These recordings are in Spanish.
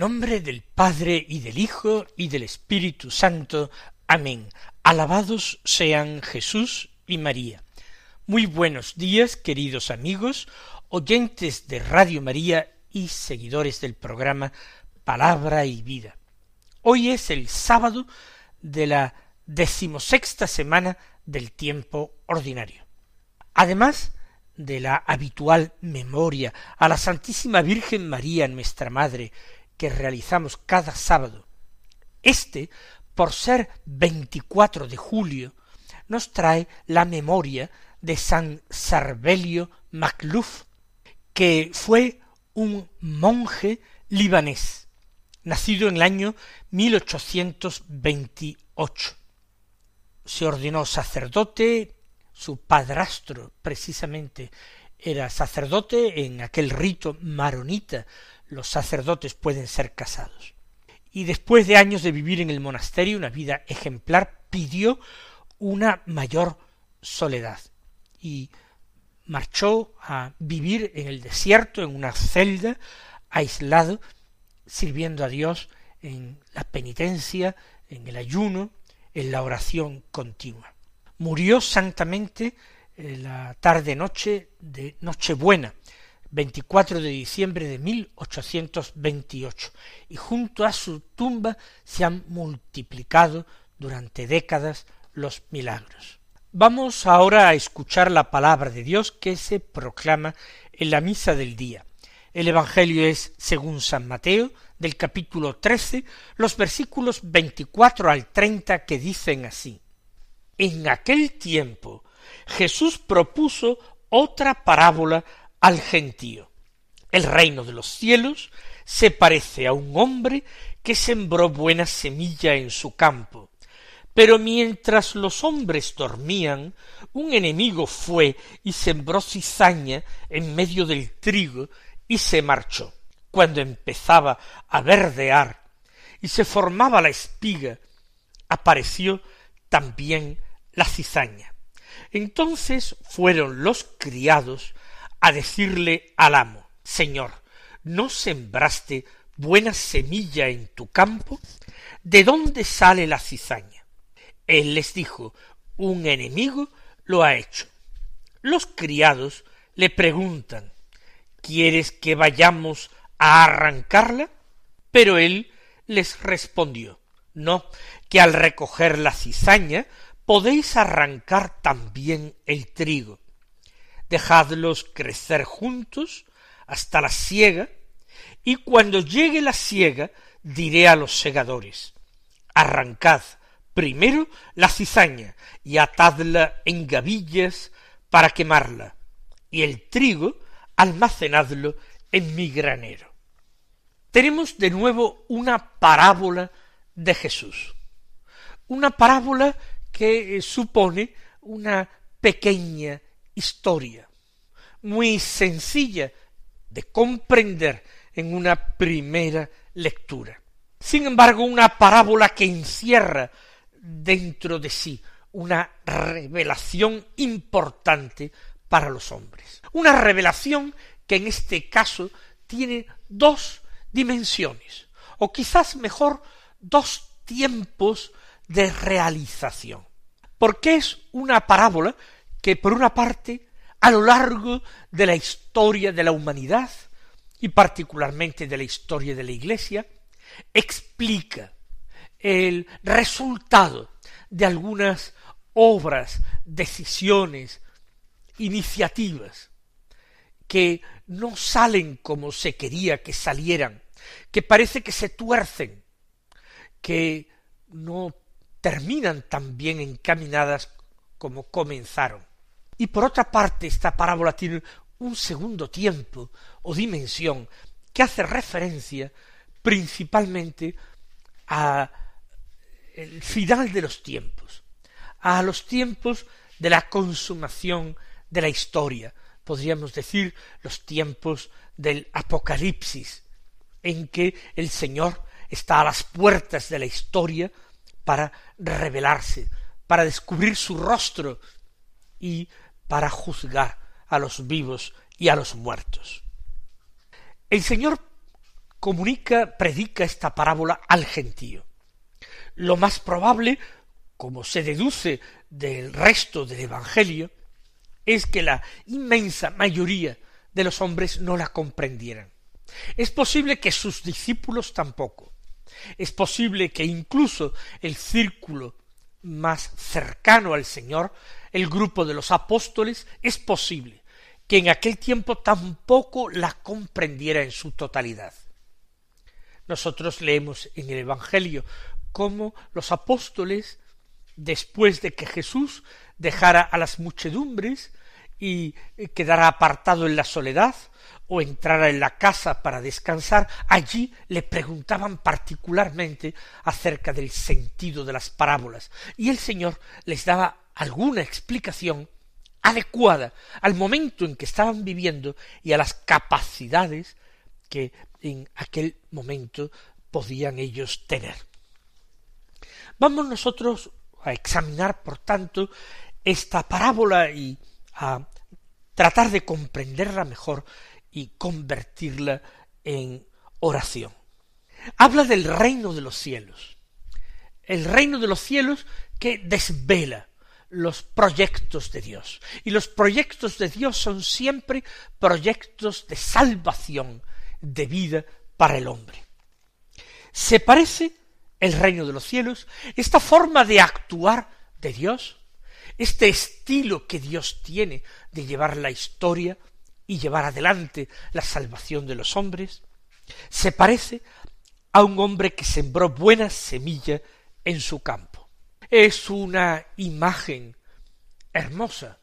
Nombre del Padre y del Hijo y del Espíritu Santo. Amén. Alabados sean Jesús y María. Muy buenos días, queridos amigos, oyentes de Radio María y seguidores del programa Palabra y Vida. Hoy es el sábado de la decimosexta semana del tiempo ordinario. Además de la habitual memoria a la Santísima Virgen María, nuestra Madre, que realizamos cada sábado. Este, por ser 24 de julio, nos trae la memoria de San Sarbelio Macluf, que fue un monje libanés, nacido en el año 1828. Se ordenó sacerdote su padrastro precisamente era sacerdote en aquel rito maronita los sacerdotes pueden ser casados. Y después de años de vivir en el monasterio una vida ejemplar, pidió una mayor soledad y marchó a vivir en el desierto, en una celda, aislado, sirviendo a Dios en la penitencia, en el ayuno, en la oración continua murió santamente eh, la tarde-noche de Nochebuena, 24 de diciembre de 1828, y junto a su tumba se han multiplicado durante décadas los milagros. Vamos ahora a escuchar la palabra de Dios que se proclama en la misa del día. El Evangelio es, según San Mateo, del capítulo trece, los versículos veinticuatro al treinta que dicen así en aquel tiempo Jesús propuso otra parábola al gentío. El reino de los cielos se parece a un hombre que sembró buena semilla en su campo. Pero mientras los hombres dormían, un enemigo fue y sembró cizaña en medio del trigo y se marchó. Cuando empezaba a verdear y se formaba la espiga, apareció también la cizaña. Entonces fueron los criados a decirle al amo, Señor, ¿no sembraste buena semilla en tu campo? ¿De dónde sale la cizaña? Él les dijo, un enemigo lo ha hecho. Los criados le preguntan, ¿quieres que vayamos a arrancarla? Pero él les respondió, no, que al recoger la cizaña podéis arrancar también el trigo. Dejadlos crecer juntos hasta la siega, y cuando llegue la siega diré a los segadores, arrancad primero la cizaña y atadla en gavillas para quemarla, y el trigo almacenadlo en mi granero. Tenemos de nuevo una parábola de Jesús, una parábola que eh, supone una pequeña historia, muy sencilla de comprender en una primera lectura. Sin embargo, una parábola que encierra dentro de sí una revelación importante para los hombres. Una revelación que en este caso tiene dos dimensiones, o quizás mejor dos tiempos de realización. Porque es una parábola que, por una parte, a lo largo de la historia de la humanidad, y particularmente de la historia de la Iglesia, explica el resultado de algunas obras, decisiones, iniciativas, que no salen como se quería que salieran, que parece que se tuercen, que no terminan tan bien encaminadas como comenzaron. Y por otra parte, esta parábola tiene un segundo tiempo o dimensión que hace referencia principalmente a el final de los tiempos, a los tiempos de la consumación de la historia, podríamos decir los tiempos del Apocalipsis, en que el Señor está a las puertas de la historia para revelarse, para descubrir su rostro y para juzgar a los vivos y a los muertos. El Señor comunica, predica esta parábola al gentío. Lo más probable, como se deduce del resto del Evangelio, es que la inmensa mayoría de los hombres no la comprendieran. Es posible que sus discípulos tampoco. Es posible que incluso el círculo más cercano al Señor, el grupo de los apóstoles, es posible que en aquel tiempo tampoco la comprendiera en su totalidad. Nosotros leemos en el Evangelio cómo los apóstoles, después de que Jesús dejara a las muchedumbres y quedara apartado en la soledad, o entrara en la casa para descansar, allí le preguntaban particularmente acerca del sentido de las parábolas, y el Señor les daba alguna explicación adecuada al momento en que estaban viviendo y a las capacidades que en aquel momento podían ellos tener. Vamos nosotros a examinar, por tanto, esta parábola y a tratar de comprenderla mejor y convertirla en oración. Habla del reino de los cielos, el reino de los cielos que desvela los proyectos de Dios. Y los proyectos de Dios son siempre proyectos de salvación, de vida para el hombre. ¿Se parece el reino de los cielos, esta forma de actuar de Dios, este estilo que Dios tiene de llevar la historia y llevar adelante la salvación de los hombres, se parece a un hombre que sembró buena semilla en su campo. Es una imagen hermosa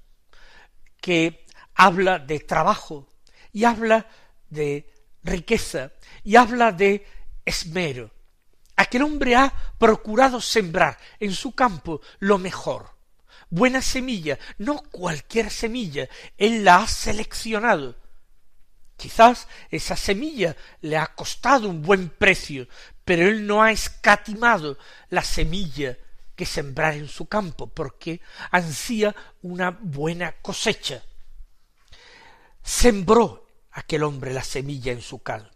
que habla de trabajo y habla de riqueza y habla de esmero. Aquel hombre ha procurado sembrar en su campo lo mejor, buena semilla, no cualquier semilla, él la ha seleccionado. Quizás esa semilla le ha costado un buen precio, pero él no ha escatimado la semilla que sembrar en su campo, porque ansía una buena cosecha. Sembró aquel hombre la semilla en su campo.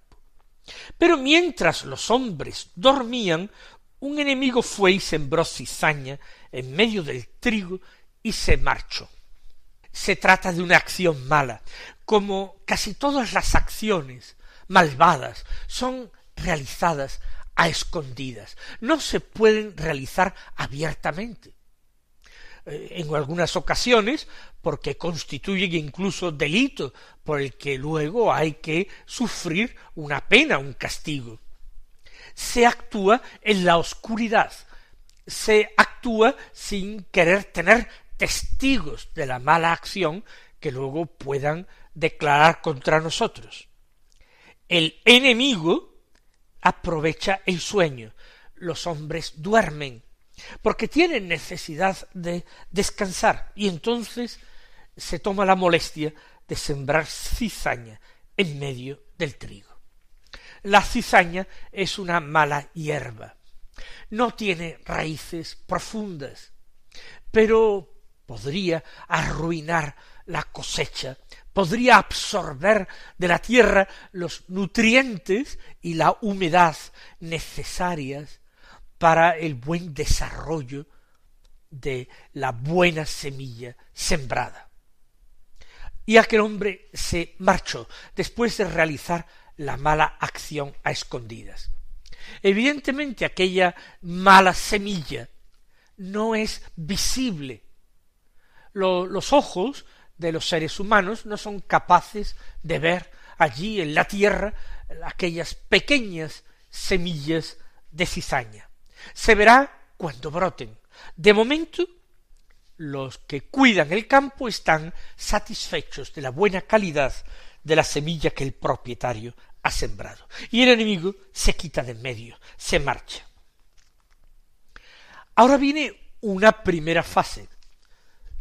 Pero mientras los hombres dormían, un enemigo fue y sembró cizaña en medio del trigo y se marchó. Se trata de una acción mala, como casi todas las acciones malvadas son realizadas a escondidas, no se pueden realizar abiertamente. Eh, en algunas ocasiones, porque constituyen incluso delito por el que luego hay que sufrir una pena, un castigo. Se actúa en la oscuridad, se actúa sin querer tener testigos de la mala acción que luego puedan declarar contra nosotros. El enemigo aprovecha el sueño. Los hombres duermen porque tienen necesidad de descansar y entonces se toma la molestia de sembrar cizaña en medio del trigo. La cizaña es una mala hierba no tiene raíces profundas, pero podría arruinar la cosecha, podría absorber de la tierra los nutrientes y la humedad necesarias para el buen desarrollo de la buena semilla sembrada. Y aquel hombre se marchó después de realizar la mala acción a escondidas. Evidentemente aquella mala semilla no es visible. los ojos de los seres humanos no son capaces de ver allí en la tierra aquellas pequeñas semillas de cizaña. Se verá cuando broten. De momento, los que cuidan el campo están satisfechos de la buena calidad de la semilla que el propietario ha sembrado. Y el enemigo se quita de en medio, se marcha. Ahora viene una primera fase,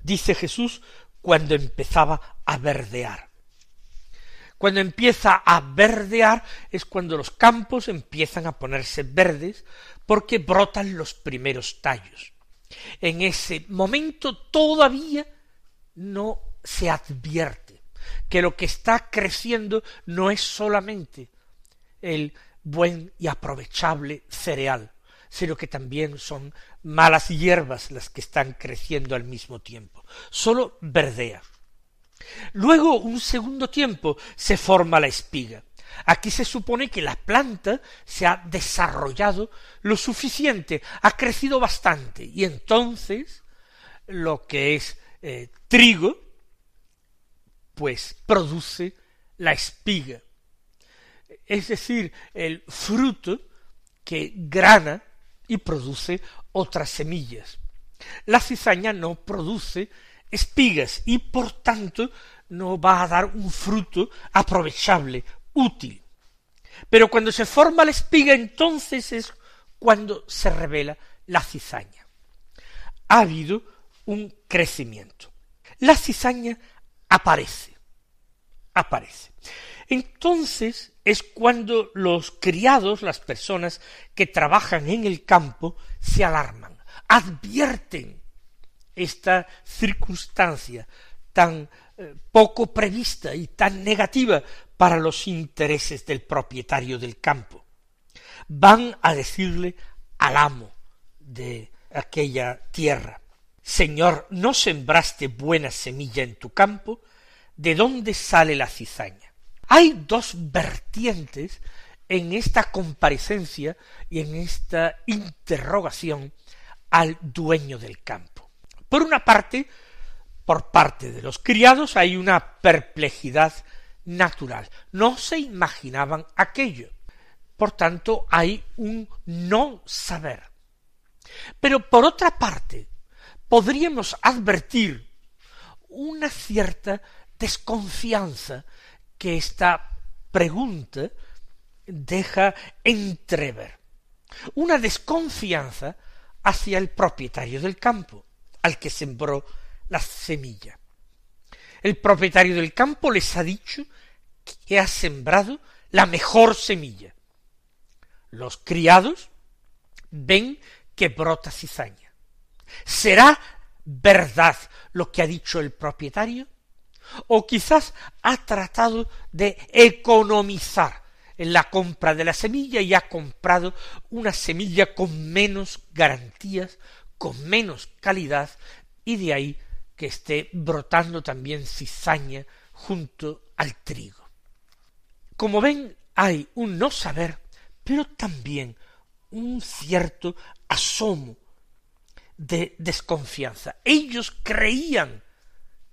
dice Jesús, cuando empezaba a verdear. Cuando empieza a verdear es cuando los campos empiezan a ponerse verdes porque brotan los primeros tallos. En ese momento todavía no se advierte que lo que está creciendo no es solamente el buen y aprovechable cereal, sino que también son malas hierbas las que están creciendo al mismo tiempo. Solo verdea. Luego, un segundo tiempo, se forma la espiga. Aquí se supone que la planta se ha desarrollado lo suficiente, ha crecido bastante, y entonces lo que es eh, trigo, pues produce la espiga, es decir, el fruto que grana y produce otras semillas. La cizaña no produce espigas y por tanto no va a dar un fruto aprovechable, útil. Pero cuando se forma la espiga entonces es cuando se revela la cizaña. Ha habido un crecimiento. La cizaña aparece, aparece. Entonces es cuando los criados, las personas que trabajan en el campo, se alarman, advierten esta circunstancia tan eh, poco prevista y tan negativa para los intereses del propietario del campo. Van a decirle al amo de aquella tierra, Señor, ¿no sembraste buena semilla en tu campo? ¿De dónde sale la cizaña? Hay dos vertientes en esta comparecencia y en esta interrogación al dueño del campo. Por una parte, por parte de los criados hay una perplejidad natural. No se imaginaban aquello. Por tanto, hay un no saber. Pero por otra parte, podríamos advertir una cierta desconfianza que esta pregunta deja entrever. Una desconfianza hacia el propietario del campo, al que sembró la semilla. El propietario del campo les ha dicho que ha sembrado la mejor semilla. Los criados ven que brota cizaña. ¿Será verdad lo que ha dicho el propietario? O quizás ha tratado de economizar en la compra de la semilla y ha comprado una semilla con menos garantías, con menos calidad, y de ahí que esté brotando también cizaña junto al trigo. Como ven, hay un no saber, pero también un cierto asomo de desconfianza. Ellos creían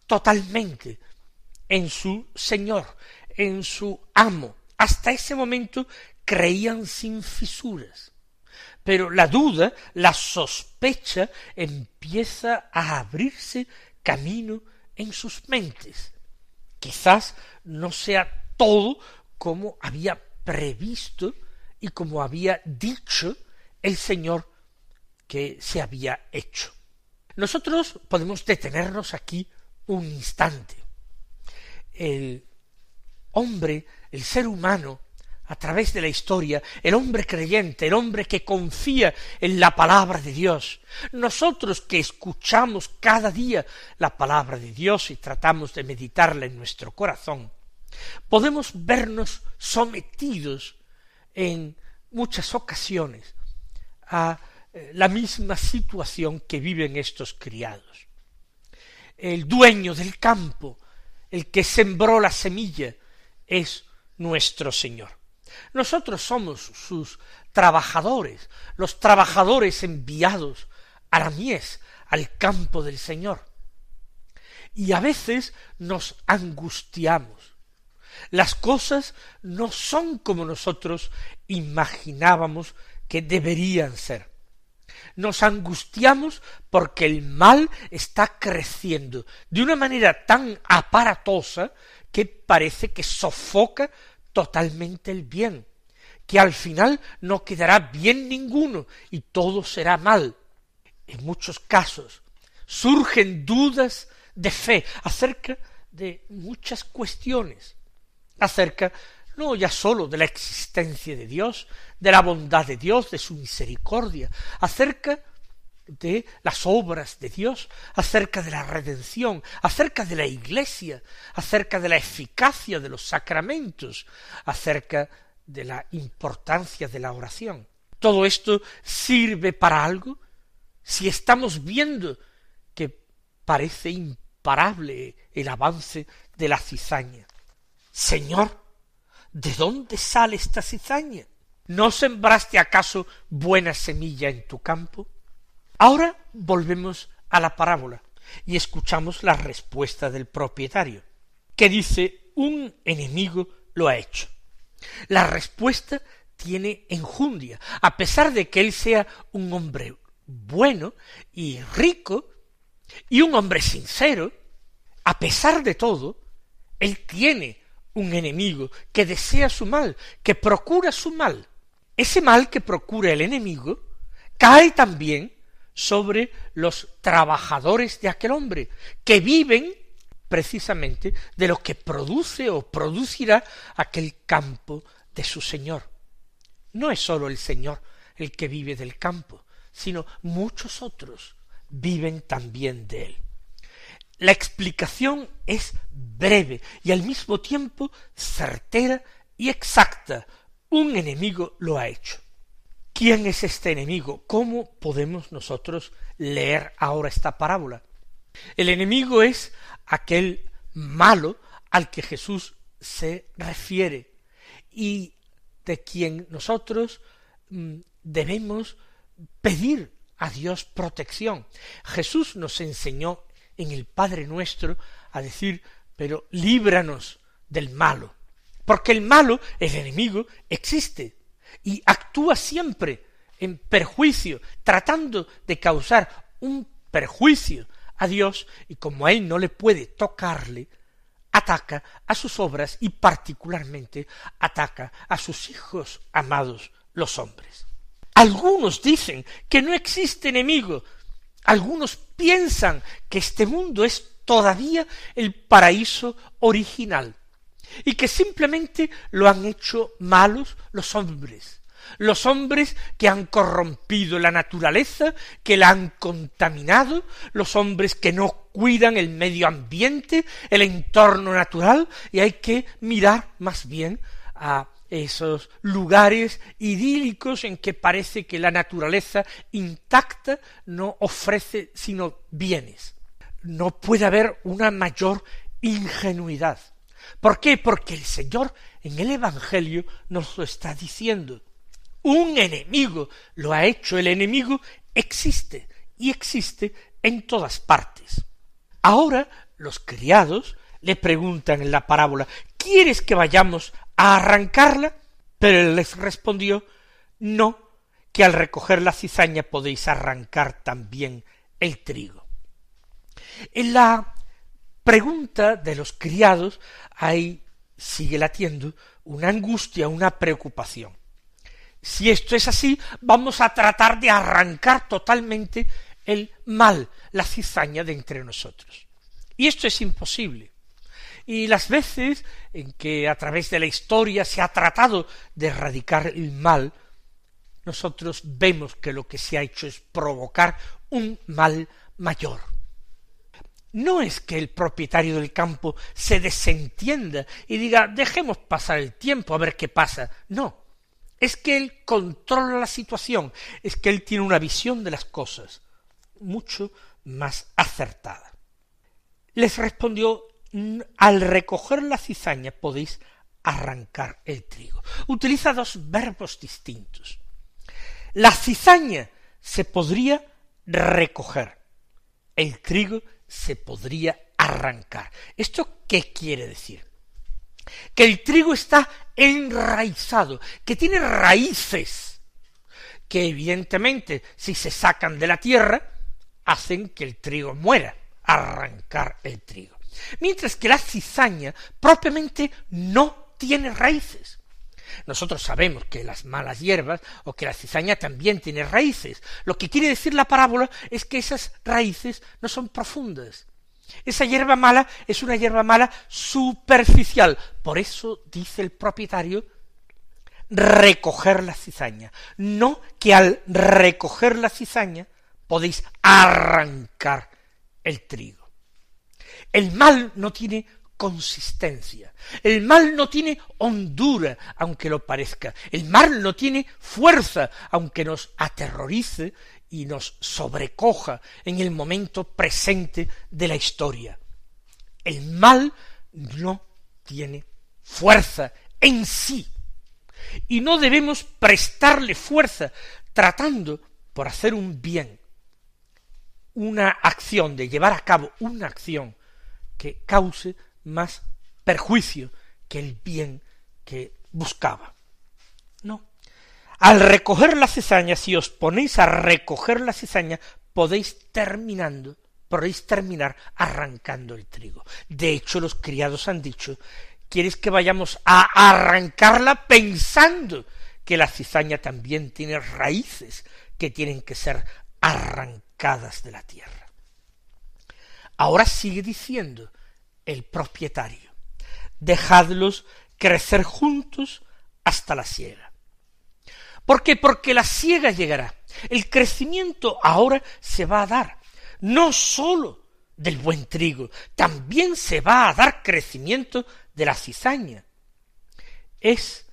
totalmente en su Señor, en su amo. Hasta ese momento creían sin fisuras. Pero la duda, la sospecha empieza a abrirse camino en sus mentes. Quizás no sea todo como había previsto y como había dicho el Señor que se había hecho. Nosotros podemos detenernos aquí un instante el hombre, el ser humano, a través de la historia, el hombre creyente, el hombre que confía en la palabra de Dios, nosotros que escuchamos cada día la palabra de Dios y tratamos de meditarla en nuestro corazón, podemos vernos sometidos en muchas ocasiones a eh, la misma situación que viven estos criados. El dueño del campo el que sembró la semilla es nuestro Señor. Nosotros somos sus trabajadores, los trabajadores enviados a la mies, al campo del Señor. Y a veces nos angustiamos. Las cosas no son como nosotros imaginábamos que deberían ser nos angustiamos porque el mal está creciendo de una manera tan aparatosa que parece que sofoca totalmente el bien, que al final no quedará bien ninguno y todo será mal. en muchos casos surgen dudas de fe acerca de muchas cuestiones, acerca no ya sólo de la existencia de Dios, de la bondad de Dios, de su misericordia, acerca de las obras de Dios, acerca de la redención, acerca de la iglesia, acerca de la eficacia de los sacramentos, acerca de la importancia de la oración. ¿Todo esto sirve para algo? Si estamos viendo que parece imparable el avance de la cizaña. Señor, ¿de dónde sale esta cizaña? ¿No sembraste acaso buena semilla en tu campo? Ahora volvemos a la parábola y escuchamos la respuesta del propietario, que dice un enemigo lo ha hecho. La respuesta tiene enjundia, a pesar de que él sea un hombre bueno y rico y un hombre sincero, a pesar de todo, él tiene un enemigo que desea su mal, que procura su mal. Ese mal que procura el enemigo cae también sobre los trabajadores de aquel hombre, que viven precisamente de lo que produce o producirá aquel campo de su Señor. No es sólo el Señor el que vive del campo, sino muchos otros viven también de él. La explicación es breve y al mismo tiempo certera y exacta. Un enemigo lo ha hecho. ¿Quién es este enemigo? ¿Cómo podemos nosotros leer ahora esta parábola? El enemigo es aquel malo al que Jesús se refiere y de quien nosotros mm, debemos pedir a Dios protección. Jesús nos enseñó en el Padre nuestro a decir, pero líbranos del malo, porque el malo, el enemigo, existe, y actúa siempre en perjuicio, tratando de causar un perjuicio a Dios, y como a él no le puede tocarle, ataca a sus obras y particularmente ataca a sus hijos amados, los hombres. Algunos dicen que no existe enemigo, algunos piensan que este mundo es todavía el paraíso original, y que simplemente lo han hecho malos los hombres, los hombres que han corrompido la naturaleza, que la han contaminado, los hombres que no cuidan el medio ambiente, el entorno natural, y hay que mirar más bien a esos lugares idílicos en que parece que la naturaleza intacta no ofrece sino bienes. No puede haber una mayor ingenuidad. ¿Por qué? Porque el Señor en el Evangelio nos lo está diciendo. Un enemigo lo ha hecho, el enemigo existe y existe en todas partes. Ahora los criados le preguntan en la parábola ¿Quieres que vayamos a arrancarla? Pero él les respondió No, que al recoger la cizaña podéis arrancar también el trigo. En la pregunta de los criados ahí sigue latiendo una angustia, una preocupación. Si esto es así, vamos a tratar de arrancar totalmente el mal, la cizaña de entre nosotros. Y esto es imposible. Y las veces en que a través de la historia se ha tratado de erradicar el mal, nosotros vemos que lo que se ha hecho es provocar un mal mayor no es que el propietario del campo se desentienda y diga dejemos pasar el tiempo a ver qué pasa. No, es que él controla la situación, es que él tiene una visión de las cosas mucho más acertada. Les respondió al recoger la cizaña podéis arrancar el trigo. Utiliza dos verbos distintos. La cizaña se podría recoger, el trigo se podría arrancar. ¿Esto qué quiere decir? Que el trigo está enraizado, que tiene raíces, que evidentemente si se sacan de la tierra, hacen que el trigo muera, arrancar el trigo. Mientras que la cizaña propiamente no tiene raíces. Nosotros sabemos que las malas hierbas o que la cizaña también tiene raíces. Lo que quiere decir la parábola es que esas raíces no son profundas. Esa hierba mala es una hierba mala superficial. Por eso dice el propietario recoger la cizaña. No que al recoger la cizaña podéis arrancar el trigo. El mal no tiene consistencia. El mal no tiene hondura, aunque lo parezca. El mal no tiene fuerza, aunque nos aterrorice y nos sobrecoja en el momento presente de la historia. El mal no tiene fuerza en sí. Y no debemos prestarle fuerza tratando por hacer un bien, una acción, de llevar a cabo una acción que cause más perjuicio que el bien que buscaba. No. Al recoger la cizaña, si os ponéis a recoger la cizaña, podéis terminando, podéis terminar arrancando el trigo. De hecho, los criados han dicho, ¿quieres que vayamos a arrancarla pensando que la cizaña también tiene raíces que tienen que ser arrancadas de la tierra? Ahora sigue diciendo, el propietario. Dejadlos crecer juntos hasta la siega. ¿Por qué? Porque la siega llegará. El crecimiento ahora se va a dar, no sólo del buen trigo, también se va a dar crecimiento de la cizaña. Es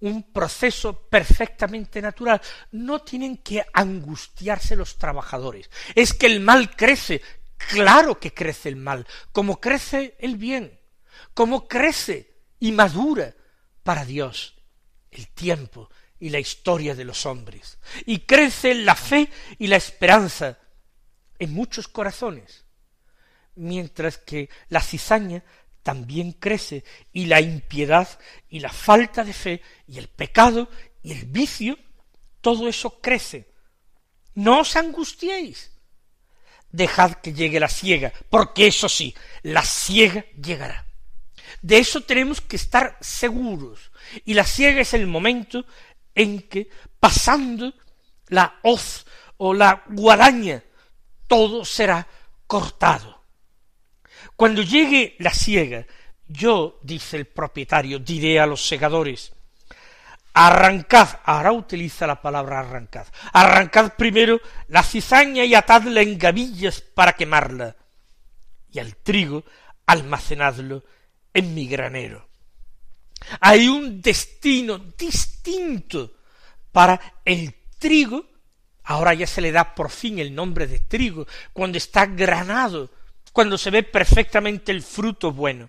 un proceso perfectamente natural. No tienen que angustiarse los trabajadores. Es que el mal crece, Claro que crece el mal, como crece el bien, como crece y madura para Dios el tiempo y la historia de los hombres, y crece la fe y la esperanza en muchos corazones, mientras que la cizaña también crece y la impiedad y la falta de fe y el pecado y el vicio, todo eso crece. No os angustiéis, dejad que llegue la siega, porque eso sí, la siega llegará. De eso tenemos que estar seguros. Y la siega es el momento en que, pasando la hoz o la guadaña, todo será cortado. Cuando llegue la siega, yo, dice el propietario, diré a los segadores, Arrancad, ahora utiliza la palabra arrancad. Arrancad primero la cizaña y atadla en gavillas para quemarla. Y al trigo almacenadlo en mi granero. Hay un destino distinto para el trigo. Ahora ya se le da por fin el nombre de trigo, cuando está granado, cuando se ve perfectamente el fruto bueno.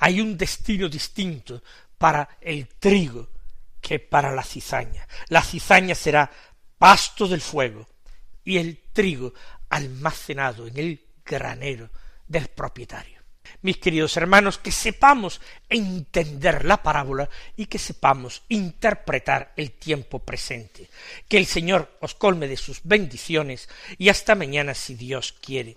Hay un destino distinto para el trigo que para la cizaña. La cizaña será pasto del fuego y el trigo almacenado en el granero del propietario. Mis queridos hermanos, que sepamos entender la parábola y que sepamos interpretar el tiempo presente. Que el Señor os colme de sus bendiciones y hasta mañana si Dios quiere.